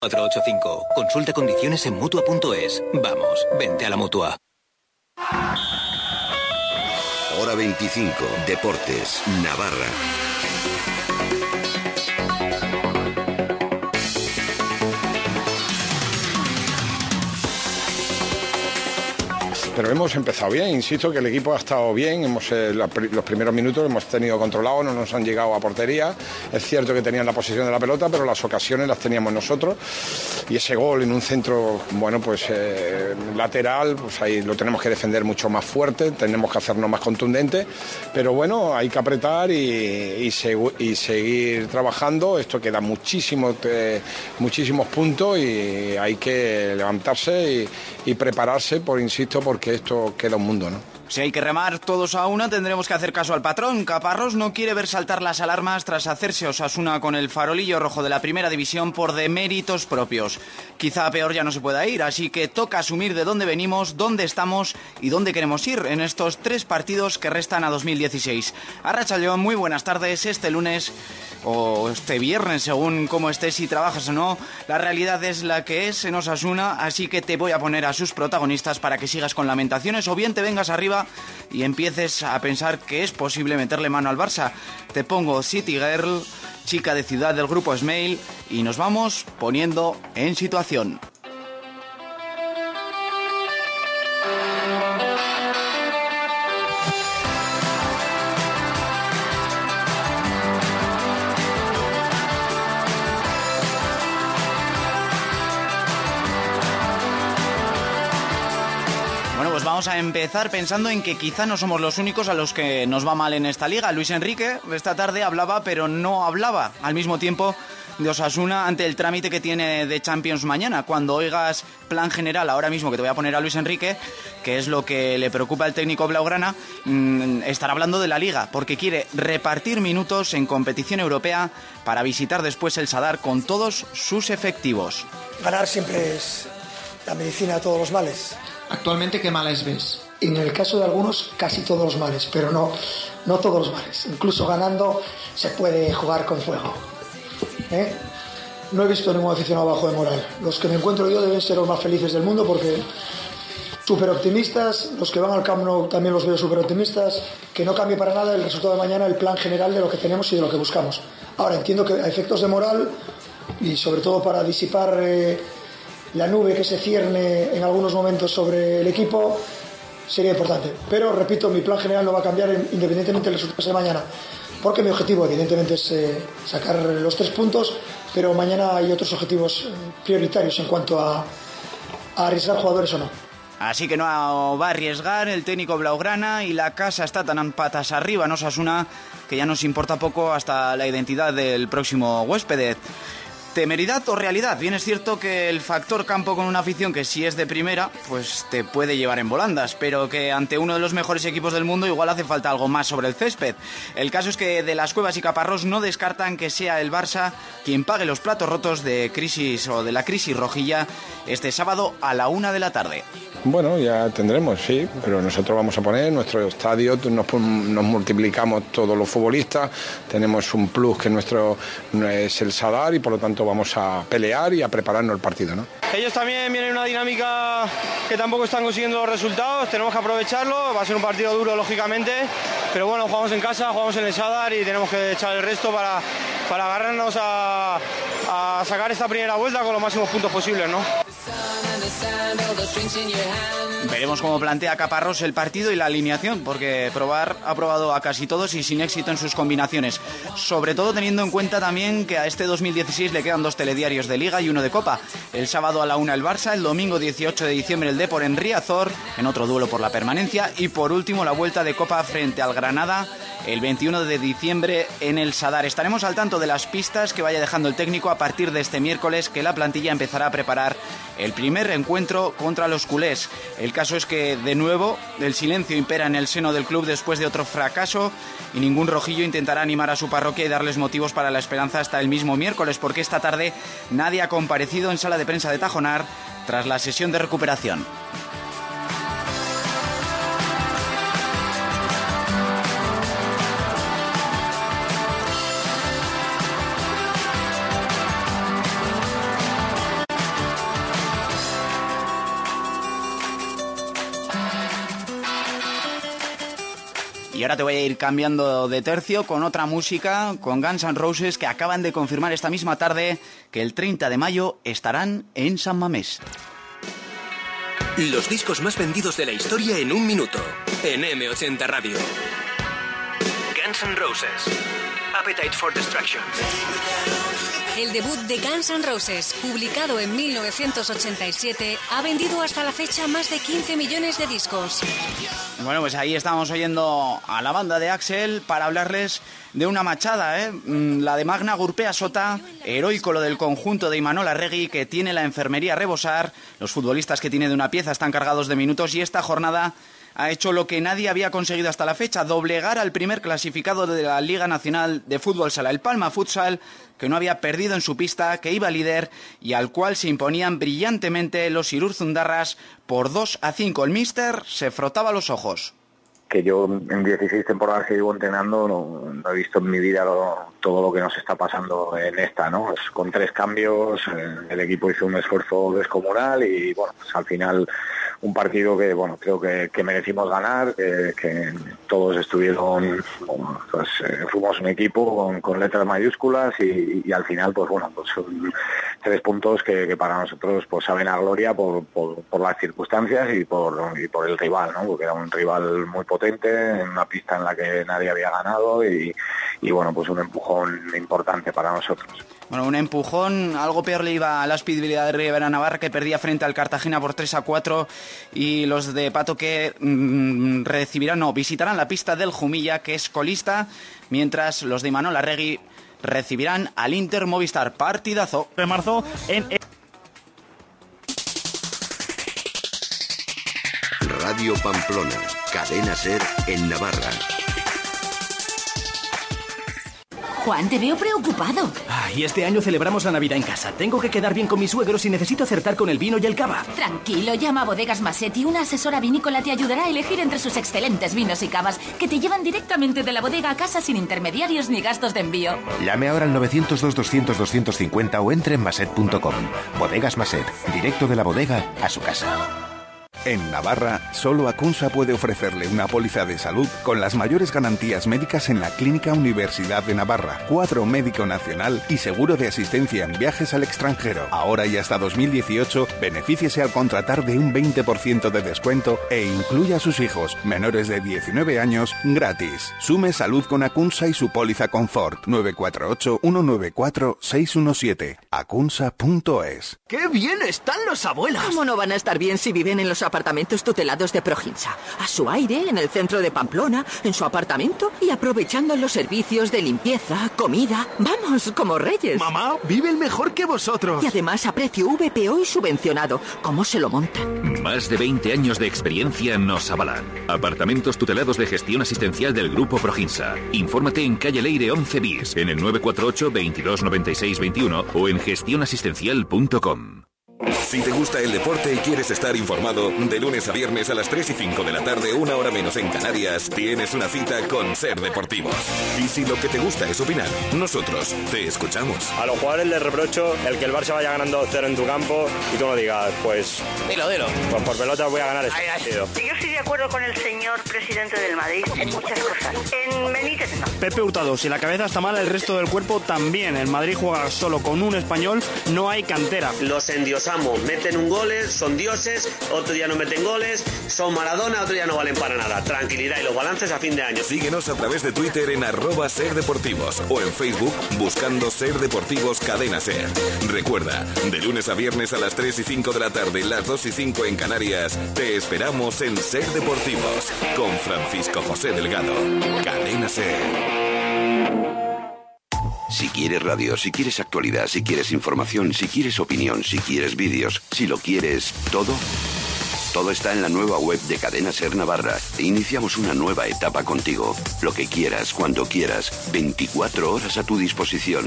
485. Consulta condiciones en Mutua.es. Vamos, vente a la Mutua. Hora 25. Deportes. Navarra. Pero hemos empezado bien, insisto que el equipo ha estado bien, hemos, eh, los primeros minutos hemos tenido controlado, no nos han llegado a portería. Es cierto que tenían la posesión de la pelota, pero las ocasiones las teníamos nosotros. Y ese gol en un centro, bueno, pues eh, lateral, pues ahí lo tenemos que defender mucho más fuerte, tenemos que hacernos más contundentes. Pero bueno, hay que apretar y, y segu- y seguir trabajando. Esto queda muchísimo, te- muchísimos puntos y hay que levantarse y, y prepararse, por insisto, porque esto queda un mundo, ¿no? Si hay que remar todos a una, tendremos que hacer caso al patrón. Caparrós no quiere ver saltar las alarmas tras hacerse Osasuna con el farolillo rojo de la primera división por deméritos propios. Quizá peor ya no se pueda ir, así que toca asumir de dónde venimos, dónde estamos y dónde queremos ir en estos tres partidos que restan a 2016. Arrachalón, muy buenas tardes. Este lunes o este viernes, según cómo estés, si trabajas o no, la realidad es la que es en Osasuna, así que te voy a poner a sus protagonistas para que sigas con lamentaciones o bien te vengas arriba y empieces a pensar que es posible meterle mano al Barça. Te pongo City Girl, chica de ciudad del grupo Smail, y nos vamos poniendo en situación. Vamos a empezar pensando en que quizá no somos los únicos a los que nos va mal en esta liga. Luis Enrique esta tarde hablaba, pero no hablaba al mismo tiempo de Osasuna ante el trámite que tiene de Champions mañana. Cuando oigas plan general ahora mismo que te voy a poner a Luis Enrique, que es lo que le preocupa al técnico Blaugrana, mm, estará hablando de la liga, porque quiere repartir minutos en competición europea para visitar después el Sadar con todos sus efectivos. Ganar siempre es la medicina de todos los males. Actualmente, ¿qué males ves? En el caso de algunos, casi todos los males, pero no, no todos los males. Incluso ganando se puede jugar con fuego. ¿Eh? No he visto ningún aficionado bajo de moral. Los que me encuentro yo deben ser los más felices del mundo porque súper optimistas, los que van al Camp Nou también los veo súper optimistas, que no cambie para nada el resultado de mañana, el plan general de lo que tenemos y de lo que buscamos. Ahora entiendo que a efectos de moral y sobre todo para disipar eh, la nube que se cierne en algunos momentos sobre el equipo sería importante. Pero repito, mi plan general no va a cambiar en- independientemente del resultado de mañana. Porque mi objetivo, evidentemente, es eh, sacar los tres puntos, pero mañana hay otros objetivos eh, prioritarios en cuanto a, arriesgar jugadores o no. Así que no va a arriesgar el técnico Blaugrana y la casa está tan patas arriba, no Osasuna, que ya nos importa poco hasta la identidad del próximo huésped. ¿Temeridad o realidad? Bien es cierto que el factor campo con una afición que si es de primera, pues te puede llevar en volandas, pero que ante uno de los mejores equipos del mundo igual hace falta algo más sobre el césped. El caso es que de las Cuevas y Caparrós no descartan que sea el Barça quien pague los platos rotos de crisis o de la crisis rojilla este sábado a la una de la tarde. Bueno, ya tendremos, sí, pero nosotros vamos a poner nuestro estadio, nos, multiplicamos todos los futbolistas, tenemos un plus que nuestro es el Sadar y por lo tanto vamos a pelear y a prepararnos el partido, ¿no? Ellos también vienen en una dinámica que tampoco están consiguiendo los resultados, tenemos que aprovecharlo, va a ser un partido duro lógicamente, pero bueno, jugamos en casa, jugamos en el Sadar y tenemos que echar el resto para, para agarrarnos a, a sacar esta primera vuelta con los máximos puntos posibles, ¿no? Veremos cómo plantea Caparrós el partido y la alineación, porque probar ha probado a casi todos y sin éxito en sus combinaciones. Sobre todo teniendo en cuenta también que a este 2016 le quedan dos telediarios de Liga y uno de Copa. El sábado a la una el Barça, el domingo 18 de diciembre el Depor en Riazor, en otro duelo por la permanencia, y por último la vuelta de Copa frente al Granada el 21 de diciembre en el Sadar. Estaremos al tanto de las pistas que vaya dejando el técnico a partir de este miércoles que la plantilla empezará a preparar el primer encuentro contra los culés. El caso es que de nuevo el silencio impera en el seno del club después de otro fracaso y ningún rojillo intentará animar a su parroquia y darles motivos para la esperanza hasta el mismo miércoles porque esta tarde nadie ha comparecido en sala de prensa de Tajonar tras la sesión de recuperación. Y ahora te voy a ir cambiando de tercio con otra música, con Guns N' Roses, que acaban de confirmar esta misma tarde que el 30 de mayo estarán en San Mamés. Los discos más vendidos de la historia en un minuto, en M80 Radio. Guns N' Roses. Appetite for Destruction. El debut de Guns N' Roses, publicado en 1987, ha vendido hasta la fecha más de 15 millones de discos. Bueno, pues ahí estamos oyendo a la banda de Axel para hablarles de una machada, ¿eh? Mm, la de Magna Gurpea Sota, heroico lo del conjunto de Imanol Arregui, que tiene la enfermería a rebosar, los futbolistas que tiene de una pieza están cargados de minutos y esta jornada ha hecho lo que nadie había conseguido hasta la fecha, doblegar al primer clasificado de la Liga Nacional de Fútbol Sala, el Palma Futsal, que no había perdido en su pista, que iba líder y al cual se imponían brillantemente los Irurzundarras por 2 a 5. El míster se frotaba los ojos que yo en 16 temporadas que llevo entrenando no, he visto en mi vida todo lo que nos está pasando en esta, ¿no? con tres cambios eh, el equipo hizo un esfuerzo descomunal y bueno, pues al final un partido que bueno creo que, merecimos ganar, que todos estuvieron, pues eh, fuimos un equipo con, letras mayúsculas y, al final pues bueno pues son tres puntos que, para nosotros pues saben a gloria por, las circunstancias y por, y por el rival, ¿no? porque era un rival muy potente en una pista en la que nadie había ganado y, y bueno pues un empujón importante para nosotros. Bueno, un empujón, algo peor le iba a la Espidilidad de Rivera Navarra que perdía frente al Cartagena por 3 a 4 y los de Pato que mm, recibirán, no, visitarán la pista del Jumilla que es colista, mientras los de Imanol Arregui recibirán al Inter Movistar. Partidazo. De marzo en... Radio Pamplona, cadena ser en Navarra. Juan, te veo preocupado. y este año celebramos la Navidad en casa. Tengo que quedar bien con mis suegros y necesito acertar con el vino y el cava. Tranquilo, llama a Bodegas Massetti. Una asesora vinícola te ayudará a elegir entre sus excelentes vinos y cavas que te llevan directamente de la bodega a casa sin intermediarios ni gastos de envío. Llame ahora al 902-200-250 o entre en maset.com. Bodegas Maset, directo de la bodega a su casa. En Navarra, solo Acunsa puede ofrecerle una póliza de salud con las mayores garantías médicas en la Clínica Universidad de Navarra, cuadro médico nacional y seguro de asistencia en viajes al extranjero. Ahora y hasta 2018, benefíciese al contratar de un 20% de descuento e incluya a sus hijos menores de 19 años gratis. Sume salud con Acunsa y su póliza Confort 948 194 617 acunsa.es. ¡Qué bien están los abuelos! ¿Cómo no van a estar bien si viven en los apartamentos tutelados de Proginsa. A su aire, en el centro de Pamplona, en su apartamento y aprovechando los servicios de limpieza, comida. Vamos, como reyes. Mamá, vive el mejor que vosotros. Y además a precio VPO y subvencionado. ¿Cómo se lo montan? Más de 20 años de experiencia nos avalan. Apartamentos tutelados de gestión asistencial del Grupo Proginsa. Infórmate en calle Leire 11 bis, en el 948 22 21 o en gestionasistencial.com. Si te gusta el deporte y quieres estar informado, de lunes a viernes a las 3 y 5 de la tarde, una hora menos en Canarias, tienes una cita con Ser Deportivos. Y si lo que te gusta es opinar, nosotros te escuchamos. A los jugadores les reprocho el que el Barça vaya ganando cero en tu campo y tú no digas, pues... Dilo, dilo. Pues por pelota voy a ganar este partido. Yo estoy de acuerdo con el señor presidente del Madrid en muchas cosas. En Benítez no. Pepe Hurtado, si la cabeza está mala, el resto del cuerpo también. El Madrid juega solo con un español, no hay cantera. Los endiosamos meten un goles, son dioses, otro día no meten goles, son Maradona, otro día no valen para nada. Tranquilidad y los balances a fin de año. Síguenos a través de Twitter en arroba ser deportivos o en Facebook buscando Ser Deportivos Cadena Ser. Recuerda, de lunes a viernes a las 3 y 5 de la tarde, las 2 y 5 en Canarias, te esperamos en Ser Deportivos con Francisco José Delgado. Cadena Ser. Si quieres radio, si quieres actualidad, si quieres información, si quieres opinión, si quieres vídeos, si lo quieres todo, todo está en la nueva web de Cadena Ser Navarra. Iniciamos una nueva etapa contigo. Lo que quieras, cuando quieras, 24 horas a tu disposición.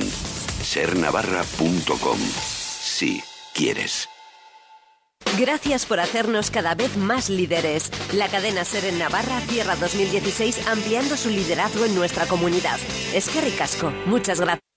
Sernavarra.com. Si quieres. Gracias por hacernos cada vez más líderes. La cadena Ser en Navarra cierra 2016 ampliando su liderazgo en nuestra comunidad. Es que ricasco. Muchas gracias.